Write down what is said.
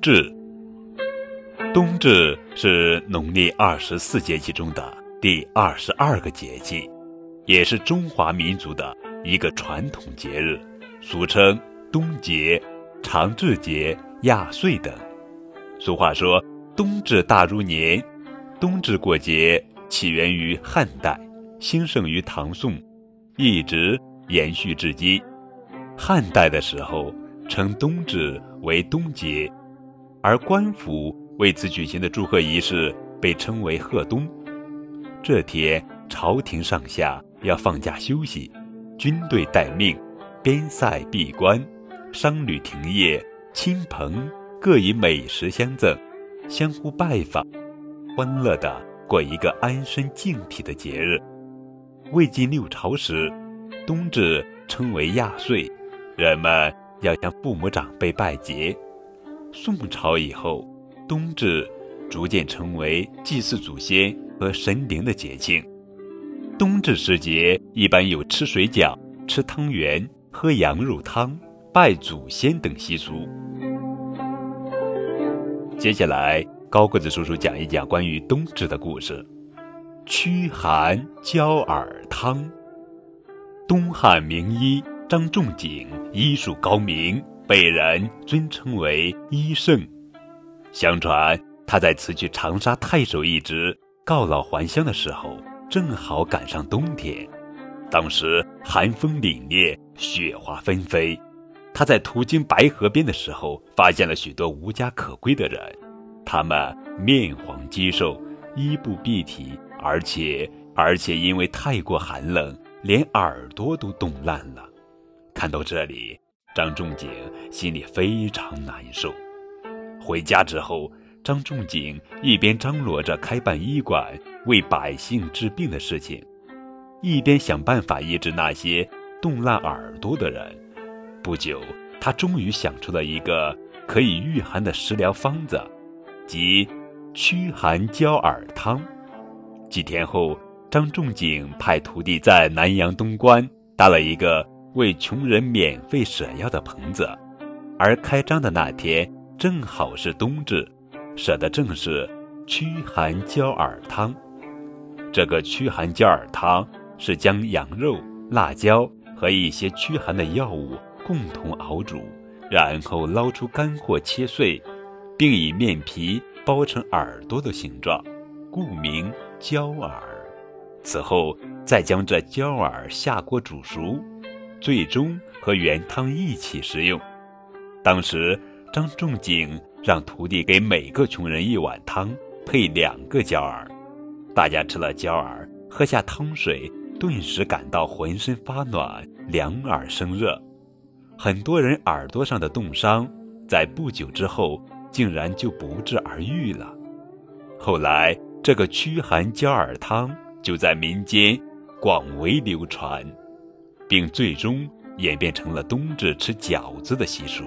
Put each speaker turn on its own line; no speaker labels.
至，冬至是农历二十四节气中的第二十二个节气，也是中华民族的一个传统节日，俗称冬节、长至节、亚岁等。俗话说：“冬至大如年。”冬至过节起源于汉代，兴盛于唐宋，一直延续至今。汉代的时候。称冬至为冬节，而官府为此举行的祝贺仪式被称为贺冬。这天，朝廷上下要放假休息，军队待命，边塞闭关，商旅停业，亲朋各以美食相赠，相互拜访，欢乐地过一个安身静体的节日。魏晋六朝时，冬至称为亚岁，人们。要向父母长辈拜节。宋朝以后，冬至逐渐成为祭祀祖先和神灵的节庆。冬至时节，一般有吃水饺、吃汤圆、喝羊肉汤、拜祖先等习俗。接下来，高个子叔叔讲一讲关于冬至的故事：驱寒焦耳汤。东汉名医。张仲景医术高明，被人尊称为医圣。相传他在辞去长沙太守一职，告老还乡的时候，正好赶上冬天。当时寒风凛冽，雪花纷飞。他在途经白河边的时候，发现了许多无家可归的人，他们面黄肌瘦，衣不蔽体，而且而且因为太过寒冷，连耳朵都冻烂了。看到这里，张仲景心里非常难受。回家之后，张仲景一边张罗着开办医馆为百姓治病的事情，一边想办法医治那些冻烂耳朵的人。不久，他终于想出了一个可以御寒的食疗方子，即驱寒焦耳汤。几天后，张仲景派徒弟在南阳东关搭了一个。为穷人免费舍药的棚子，而开张的那天正好是冬至，舍的正是驱寒焦耳汤。这个驱寒焦耳汤是将羊肉、辣椒和一些驱寒的药物共同熬煮，然后捞出干货切碎，并以面皮包成耳朵的形状，故名焦耳。此后再将这焦耳下锅煮熟。最终和原汤一起食用。当时张仲景让徒弟给每个穷人一碗汤，配两个焦耳。大家吃了焦耳，喝下汤水，顿时感到浑身发暖，两耳生热。很多人耳朵上的冻伤，在不久之后竟然就不治而愈了。后来，这个驱寒焦耳汤就在民间广为流传。并最终演变成了冬至吃饺子的习俗。